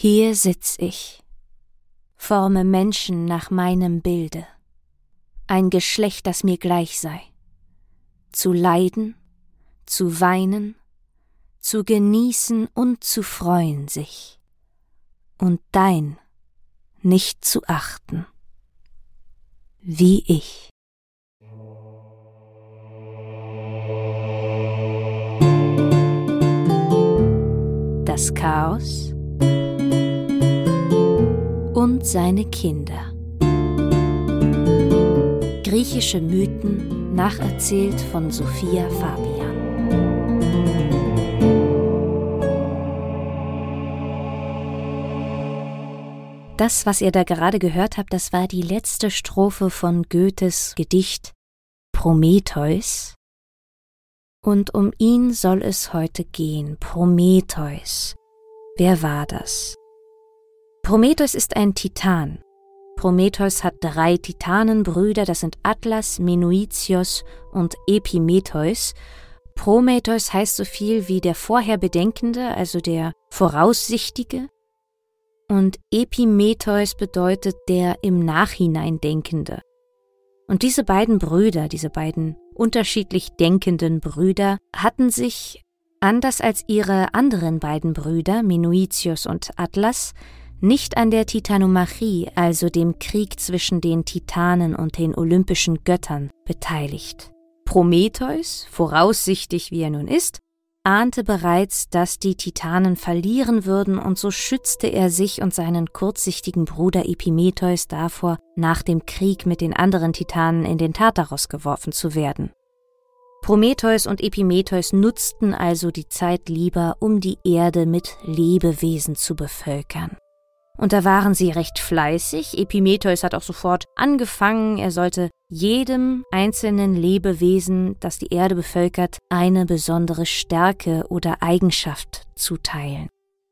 Hier sitz ich, forme Menschen nach meinem Bilde, ein Geschlecht, das mir gleich sei, zu leiden, zu weinen, zu genießen und zu freuen sich, und dein nicht zu achten, wie ich. Das Chaos und seine Kinder. Griechische Mythen nacherzählt von Sophia Fabian. Das, was ihr da gerade gehört habt, das war die letzte Strophe von Goethes Gedicht Prometheus. Und um ihn soll es heute gehen. Prometheus. Wer war das? Prometheus ist ein Titan. Prometheus hat drei Titanenbrüder, das sind Atlas, Menuitios und Epimetheus. Prometheus heißt so viel wie der Vorherbedenkende, also der Voraussichtige. Und Epimetheus bedeutet der im Nachhinein Denkende. Und diese beiden Brüder, diese beiden unterschiedlich denkenden Brüder, hatten sich, anders als ihre anderen beiden Brüder, Menuitius und Atlas, nicht an der Titanomachie, also dem Krieg zwischen den Titanen und den olympischen Göttern, beteiligt. Prometheus, voraussichtig wie er nun ist, ahnte bereits, dass die Titanen verlieren würden, und so schützte er sich und seinen kurzsichtigen Bruder Epimetheus davor, nach dem Krieg mit den anderen Titanen in den Tartaros geworfen zu werden. Prometheus und Epimetheus nutzten also die Zeit lieber, um die Erde mit Lebewesen zu bevölkern. Und da waren sie recht fleißig. Epimetheus hat auch sofort angefangen, er sollte jedem einzelnen Lebewesen, das die Erde bevölkert, eine besondere Stärke oder Eigenschaft zuteilen.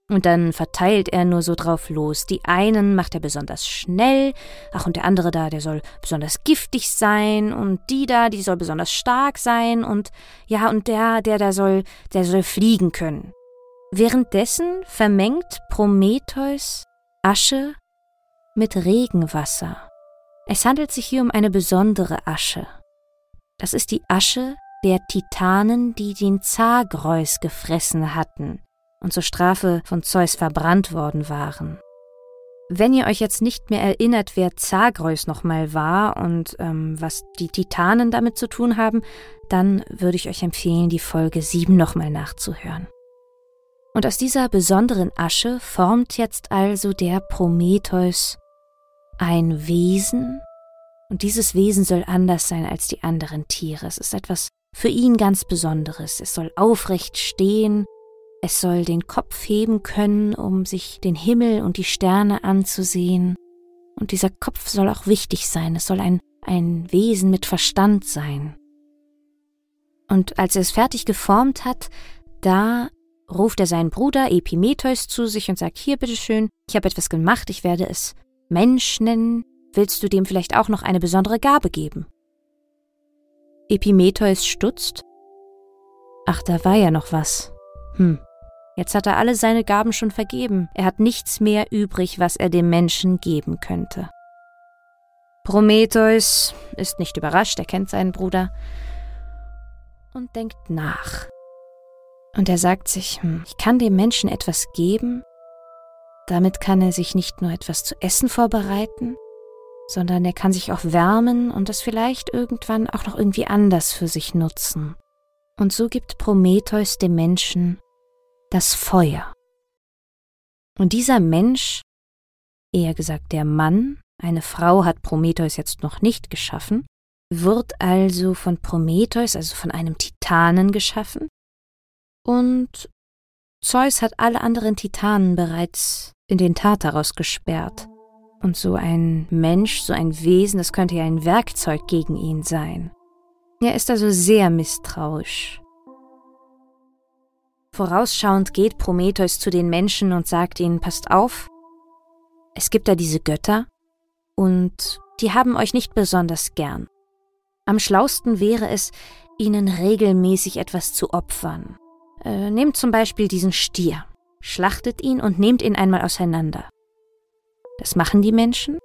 Und dann verteilt er nur so drauf los. Die einen macht er besonders schnell, ach und der andere da, der soll besonders giftig sein und die da, die soll besonders stark sein und ja und der, der da soll, der soll fliegen können. Währenddessen vermengt Prometheus Asche mit Regenwasser. Es handelt sich hier um eine besondere Asche. Das ist die Asche der Titanen, die den Zagreus gefressen hatten und zur Strafe von Zeus verbrannt worden waren. Wenn ihr euch jetzt nicht mehr erinnert, wer Zagreus nochmal war und ähm, was die Titanen damit zu tun haben, dann würde ich euch empfehlen, die Folge 7 nochmal nachzuhören. Und aus dieser besonderen Asche formt jetzt also der Prometheus ein Wesen, und dieses Wesen soll anders sein als die anderen Tiere. Es ist etwas für ihn ganz Besonderes. Es soll aufrecht stehen, es soll den Kopf heben können, um sich den Himmel und die Sterne anzusehen. Und dieser Kopf soll auch wichtig sein, es soll ein, ein Wesen mit Verstand sein. Und als er es fertig geformt hat, da ruft er seinen Bruder Epimetheus zu sich und sagt, hier bitteschön, ich habe etwas gemacht, ich werde es Mensch nennen, willst du dem vielleicht auch noch eine besondere Gabe geben? Epimetheus stutzt. Ach, da war ja noch was. Hm, jetzt hat er alle seine Gaben schon vergeben, er hat nichts mehr übrig, was er dem Menschen geben könnte. Prometheus ist nicht überrascht, er kennt seinen Bruder und denkt nach. Und er sagt sich, hm, ich kann dem Menschen etwas geben, damit kann er sich nicht nur etwas zu essen vorbereiten, sondern er kann sich auch wärmen und das vielleicht irgendwann auch noch irgendwie anders für sich nutzen. Und so gibt Prometheus dem Menschen das Feuer. Und dieser Mensch, eher gesagt der Mann, eine Frau hat Prometheus jetzt noch nicht geschaffen, wird also von Prometheus, also von einem Titanen geschaffen, und Zeus hat alle anderen Titanen bereits in den Tartaros gesperrt. Und so ein Mensch, so ein Wesen, das könnte ja ein Werkzeug gegen ihn sein. Er ist also sehr misstrauisch. Vorausschauend geht Prometheus zu den Menschen und sagt ihnen, passt auf, es gibt da diese Götter und die haben euch nicht besonders gern. Am schlausten wäre es, ihnen regelmäßig etwas zu opfern, äh, nehmt zum Beispiel diesen Stier. schlachtet ihn und nehmt ihn einmal auseinander. Das machen die Menschen.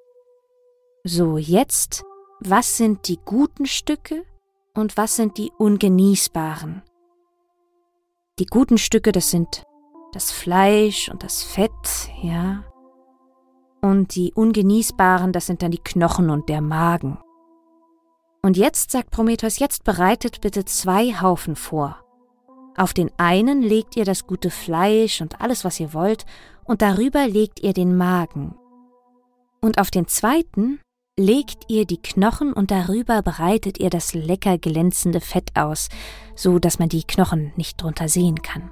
So, jetzt, was sind die guten Stücke und was sind die ungenießbaren? Die guten Stücke, das sind das Fleisch und das Fett, ja. Und die ungenießbaren, das sind dann die Knochen und der Magen. Und jetzt, sagt Prometheus, jetzt bereitet bitte zwei Haufen vor. Auf den einen legt ihr das gute Fleisch und alles, was ihr wollt, und darüber legt ihr den Magen. Und auf den zweiten legt ihr die Knochen und darüber bereitet ihr das lecker glänzende Fett aus, so dass man die Knochen nicht drunter sehen kann.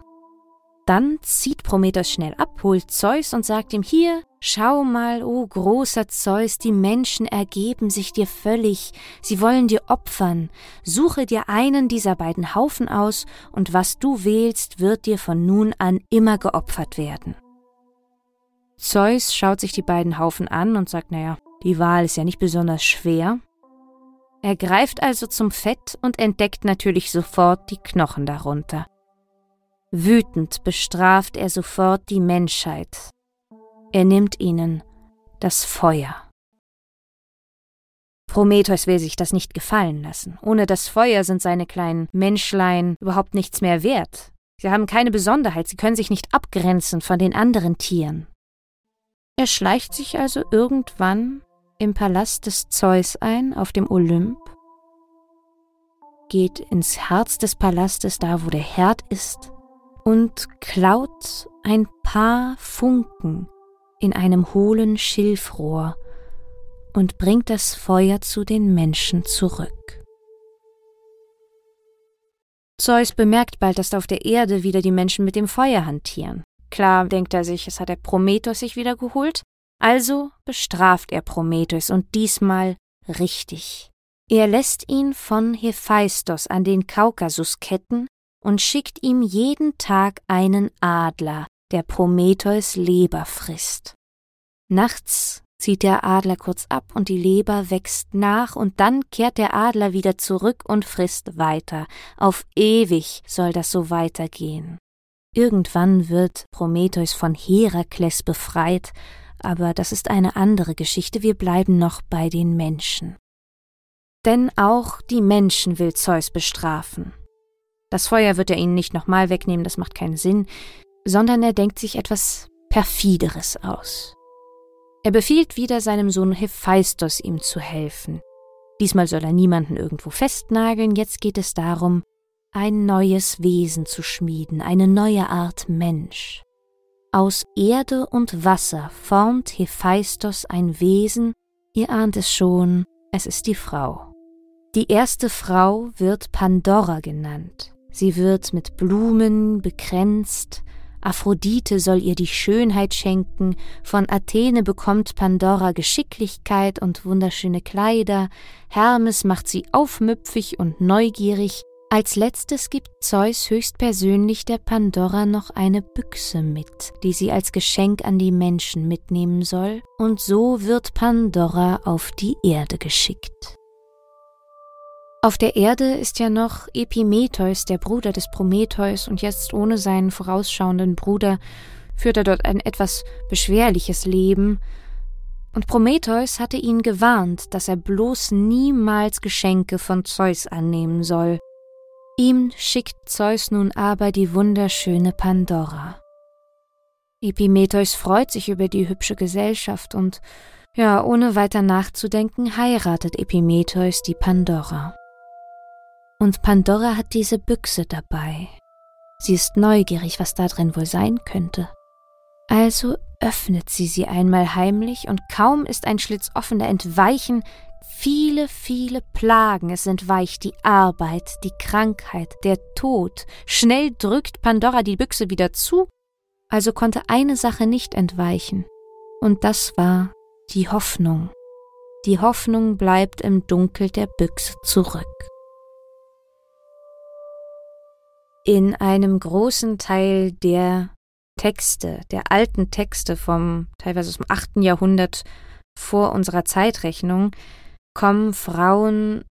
Dann zieht Prometheus schnell ab, holt Zeus und sagt ihm hier, schau mal, o oh großer Zeus, die Menschen ergeben sich dir völlig, sie wollen dir opfern, suche dir einen dieser beiden Haufen aus, und was du wählst, wird dir von nun an immer geopfert werden. Zeus schaut sich die beiden Haufen an und sagt, naja, die Wahl ist ja nicht besonders schwer. Er greift also zum Fett und entdeckt natürlich sofort die Knochen darunter. Wütend bestraft er sofort die Menschheit. Er nimmt ihnen das Feuer. Prometheus will sich das nicht gefallen lassen. Ohne das Feuer sind seine kleinen Menschlein überhaupt nichts mehr wert. Sie haben keine Besonderheit, sie können sich nicht abgrenzen von den anderen Tieren. Er schleicht sich also irgendwann im Palast des Zeus ein, auf dem Olymp, geht ins Herz des Palastes, da wo der Herd ist, und klaut ein paar Funken in einem hohlen Schilfrohr und bringt das Feuer zu den Menschen zurück. Zeus bemerkt bald, dass auf der Erde wieder die Menschen mit dem Feuer hantieren. Klar, denkt er sich, es hat der Prometheus sich wieder geholt, also bestraft er Prometheus und diesmal richtig. Er lässt ihn von Hephaistos an den Kaukasus ketten und schickt ihm jeden Tag einen Adler, der Prometheus Leber frisst. Nachts zieht der Adler kurz ab und die Leber wächst nach und dann kehrt der Adler wieder zurück und frisst weiter. Auf ewig soll das so weitergehen. Irgendwann wird Prometheus von Herakles befreit, aber das ist eine andere Geschichte, wir bleiben noch bei den Menschen. Denn auch die Menschen will Zeus bestrafen. Das Feuer wird er ihnen nicht nochmal wegnehmen, das macht keinen Sinn, sondern er denkt sich etwas Perfideres aus. Er befiehlt wieder seinem Sohn Hephaistos, ihm zu helfen. Diesmal soll er niemanden irgendwo festnageln, jetzt geht es darum, ein neues Wesen zu schmieden, eine neue Art Mensch. Aus Erde und Wasser formt Hephaistos ein Wesen, ihr ahnt es schon, es ist die Frau. Die erste Frau wird Pandora genannt. Sie wird mit Blumen bekränzt, Aphrodite soll ihr die Schönheit schenken, von Athene bekommt Pandora Geschicklichkeit und wunderschöne Kleider, Hermes macht sie aufmüpfig und neugierig, als letztes gibt Zeus höchstpersönlich der Pandora noch eine Büchse mit, die sie als Geschenk an die Menschen mitnehmen soll, und so wird Pandora auf die Erde geschickt. Auf der Erde ist ja noch Epimetheus, der Bruder des Prometheus, und jetzt ohne seinen vorausschauenden Bruder führt er dort ein etwas beschwerliches Leben. Und Prometheus hatte ihn gewarnt, dass er bloß niemals Geschenke von Zeus annehmen soll. Ihm schickt Zeus nun aber die wunderschöne Pandora. Epimetheus freut sich über die hübsche Gesellschaft und, ja, ohne weiter nachzudenken, heiratet Epimetheus die Pandora. Und Pandora hat diese Büchse dabei. Sie ist neugierig, was da drin wohl sein könnte. Also öffnet sie sie einmal heimlich, und kaum ist ein Schlitz offen, da entweichen viele, viele Plagen. Es entweicht die Arbeit, die Krankheit, der Tod. Schnell drückt Pandora die Büchse wieder zu, also konnte eine Sache nicht entweichen, und das war die Hoffnung. Die Hoffnung bleibt im Dunkel der Büchse zurück. In einem großen Teil der Texte, der alten Texte vom teilweise aus dem 8. Jahrhundert vor unserer Zeitrechnung, kommen Frauen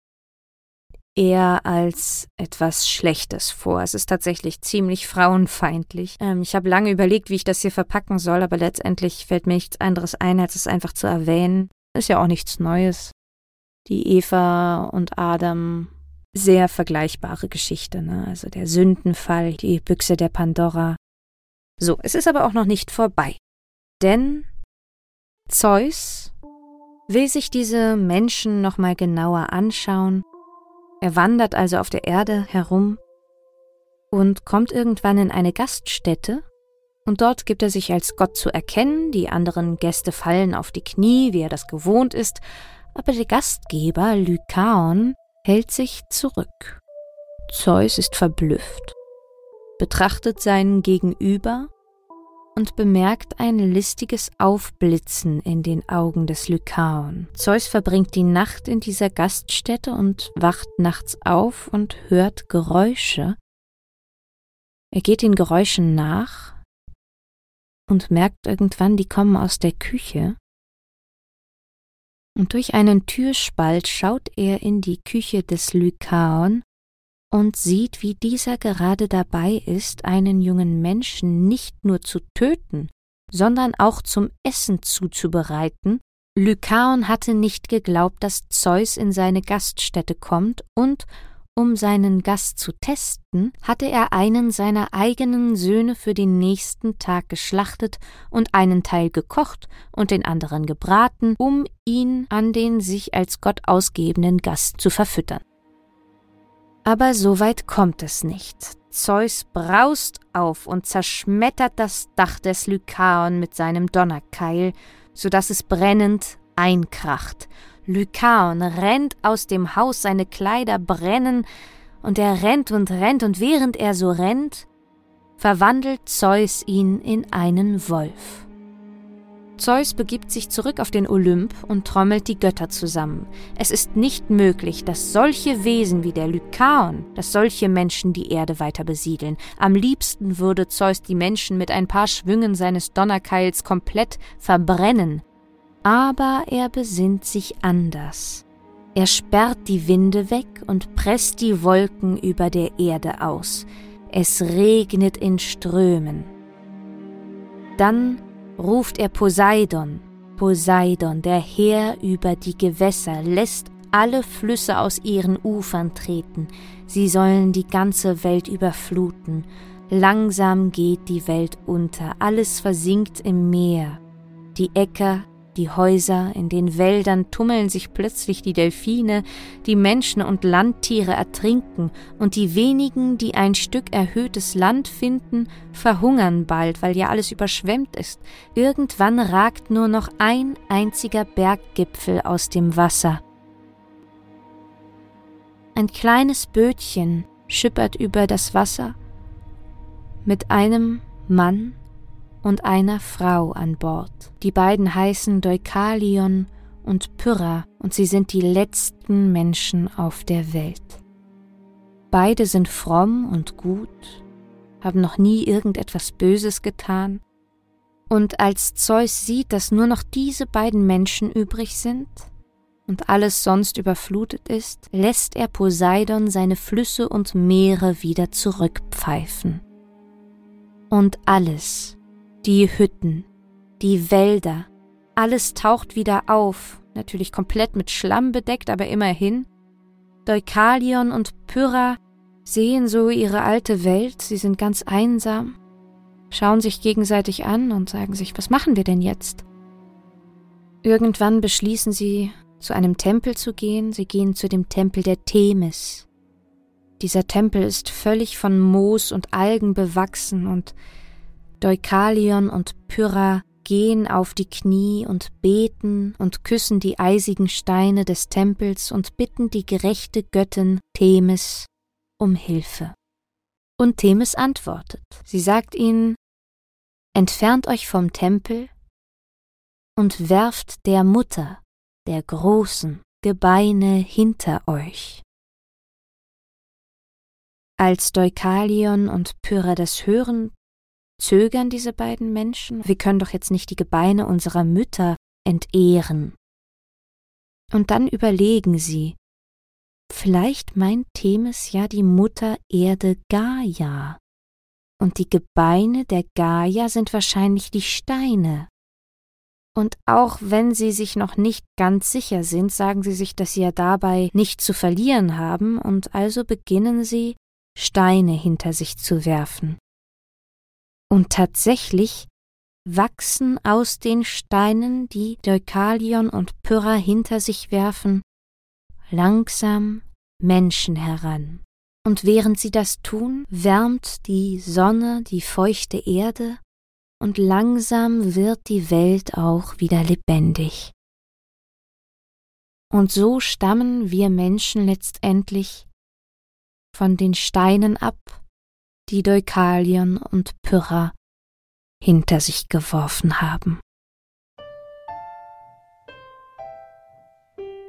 eher als etwas Schlechtes vor. Es ist tatsächlich ziemlich frauenfeindlich. Ähm, ich habe lange überlegt, wie ich das hier verpacken soll, aber letztendlich fällt mir nichts anderes ein, als es einfach zu erwähnen. Ist ja auch nichts Neues. Die Eva und Adam, sehr vergleichbare Geschichte, ne? Also der Sündenfall, die Büchse der Pandora. So, es ist aber auch noch nicht vorbei. Denn Zeus will sich diese Menschen nochmal genauer anschauen. Er wandert also auf der Erde herum und kommt irgendwann in eine Gaststätte, und dort gibt er sich als Gott zu erkennen, die anderen Gäste fallen auf die Knie, wie er das gewohnt ist, aber der Gastgeber Lykaon hält sich zurück. Zeus ist verblüfft, betrachtet seinen Gegenüber und bemerkt ein listiges Aufblitzen in den Augen des Lykaon. Zeus verbringt die Nacht in dieser Gaststätte und wacht nachts auf und hört Geräusche. Er geht den Geräuschen nach und merkt irgendwann, die kommen aus der Küche. Und durch einen Türspalt schaut er in die Küche des Lykaon und sieht, wie dieser gerade dabei ist, einen jungen Menschen nicht nur zu töten, sondern auch zum Essen zuzubereiten. Lykaon hatte nicht geglaubt, dass Zeus in seine Gaststätte kommt und, um seinen Gast zu testen, hatte er einen seiner eigenen Söhne für den nächsten Tag geschlachtet und einen Teil gekocht und den anderen gebraten, um ihn an den sich als Gott ausgebenden Gast zu verfüttern. Aber so weit kommt es nicht. Zeus braust auf und zerschmettert das Dach des Lykaon mit seinem Donnerkeil, so dass es brennend einkracht. Lykaon rennt aus dem Haus, seine Kleider brennen, und er rennt und rennt, und während er so rennt, verwandelt Zeus ihn in einen Wolf. Zeus begibt sich zurück auf den Olymp und trommelt die Götter zusammen. Es ist nicht möglich, dass solche Wesen wie der Lykaon, dass solche Menschen die Erde weiter besiedeln. Am liebsten würde Zeus die Menschen mit ein paar Schwüngen seines Donnerkeils komplett verbrennen. Aber er besinnt sich anders. Er sperrt die Winde weg und presst die Wolken über der Erde aus. Es regnet in Strömen. Dann ruft er Poseidon. Poseidon, der Herr über die Gewässer, lässt alle Flüsse aus ihren Ufern treten, sie sollen die ganze Welt überfluten. Langsam geht die Welt unter, alles versinkt im Meer. Die Äcker, die Häuser, in den Wäldern tummeln sich plötzlich die Delfine, die Menschen und Landtiere ertrinken, und die wenigen, die ein Stück erhöhtes Land finden, verhungern bald, weil ja alles überschwemmt ist. Irgendwann ragt nur noch ein einziger Berggipfel aus dem Wasser. Ein kleines Bötchen schippert über das Wasser mit einem Mann und einer Frau an Bord. Die beiden heißen Deukalion und Pyrrha und sie sind die letzten Menschen auf der Welt. Beide sind fromm und gut, haben noch nie irgendetwas Böses getan, und als Zeus sieht, dass nur noch diese beiden Menschen übrig sind und alles sonst überflutet ist, lässt er Poseidon seine Flüsse und Meere wieder zurückpfeifen. Und alles, die Hütten, die Wälder, alles taucht wieder auf, natürlich komplett mit Schlamm bedeckt, aber immerhin. Deukalion und Pyrrha sehen so ihre alte Welt, sie sind ganz einsam, schauen sich gegenseitig an und sagen sich, was machen wir denn jetzt? Irgendwann beschließen sie, zu einem Tempel zu gehen, sie gehen zu dem Tempel der Themis. Dieser Tempel ist völlig von Moos und Algen bewachsen und Deukalion und Pyrrha gehen auf die Knie und beten und küssen die eisigen Steine des Tempels und bitten die gerechte Göttin Themis um Hilfe. Und Themis antwortet. Sie sagt ihnen, Entfernt euch vom Tempel und werft der Mutter, der großen Gebeine hinter euch. Als Deukalion und Pyrrha das hören, Zögern diese beiden Menschen? Wir können doch jetzt nicht die Gebeine unserer Mütter entehren. Und dann überlegen sie, Vielleicht meint Themis ja die Mutter Erde Gaia. Und die Gebeine der Gaia sind wahrscheinlich die Steine. Und auch wenn sie sich noch nicht ganz sicher sind, sagen sie sich, dass sie ja dabei nicht zu verlieren haben, und also beginnen sie, Steine hinter sich zu werfen. Und tatsächlich wachsen aus den Steinen, die Deukalion und Pyrrha hinter sich werfen, langsam Menschen heran. Und während sie das tun, wärmt die Sonne die feuchte Erde, und langsam wird die Welt auch wieder lebendig. Und so stammen wir Menschen letztendlich von den Steinen ab, die Deukalion und Pyrrha hinter sich geworfen haben.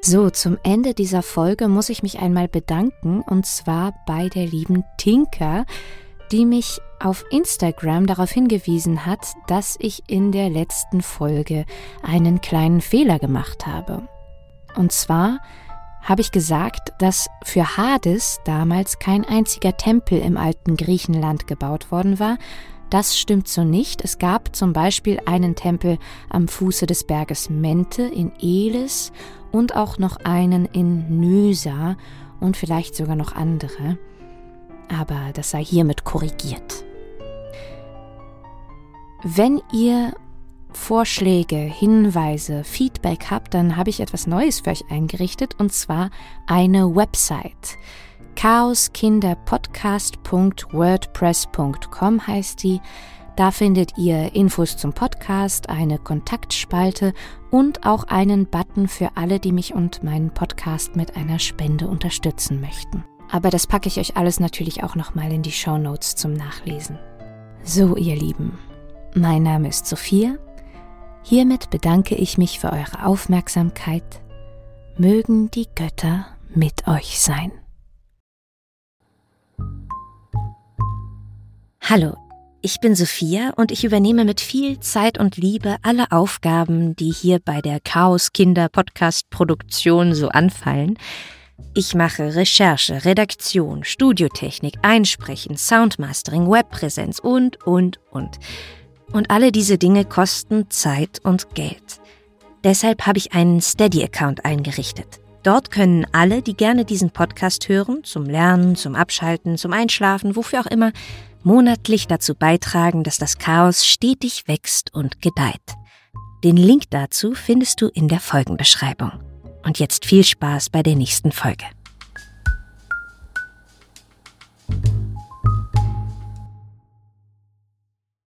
So, zum Ende dieser Folge muss ich mich einmal bedanken, und zwar bei der lieben Tinker, die mich auf Instagram darauf hingewiesen hat, dass ich in der letzten Folge einen kleinen Fehler gemacht habe. Und zwar habe ich gesagt, dass für Hades damals kein einziger Tempel im alten Griechenland gebaut worden war. Das stimmt so nicht. Es gab zum Beispiel einen Tempel am Fuße des Berges Mente in Elis und auch noch einen in Nysa und vielleicht sogar noch andere. Aber das sei hiermit korrigiert. Wenn ihr Vorschläge, Hinweise, Feedback habt, dann habe ich etwas Neues für euch eingerichtet und zwar eine Website. chaoskinderpodcast.wordpress.com heißt die. Da findet ihr Infos zum Podcast, eine Kontaktspalte und auch einen Button für alle, die mich und meinen Podcast mit einer Spende unterstützen möchten. Aber das packe ich euch alles natürlich auch nochmal in die Show Notes zum Nachlesen. So, ihr Lieben, mein Name ist Sophia. Hiermit bedanke ich mich für eure Aufmerksamkeit. Mögen die Götter mit euch sein. Hallo, ich bin Sophia und ich übernehme mit viel Zeit und Liebe alle Aufgaben, die hier bei der Chaos Kinder Podcast Produktion so anfallen. Ich mache Recherche, Redaktion, Studiotechnik, Einsprechen, Soundmastering, Webpräsenz und, und, und. Und alle diese Dinge kosten Zeit und Geld. Deshalb habe ich einen Steady-Account eingerichtet. Dort können alle, die gerne diesen Podcast hören, zum Lernen, zum Abschalten, zum Einschlafen, wofür auch immer, monatlich dazu beitragen, dass das Chaos stetig wächst und gedeiht. Den Link dazu findest du in der Folgenbeschreibung. Und jetzt viel Spaß bei der nächsten Folge.